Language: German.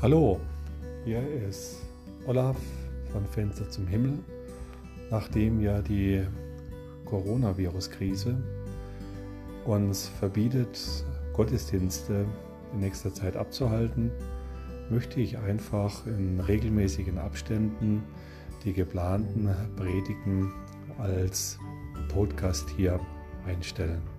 Hallo, hier ist Olaf von Fenster zum Himmel. Nachdem ja die Coronavirus-Krise uns verbietet, Gottesdienste in nächster Zeit abzuhalten, möchte ich einfach in regelmäßigen Abständen die geplanten Predigen als Podcast hier einstellen.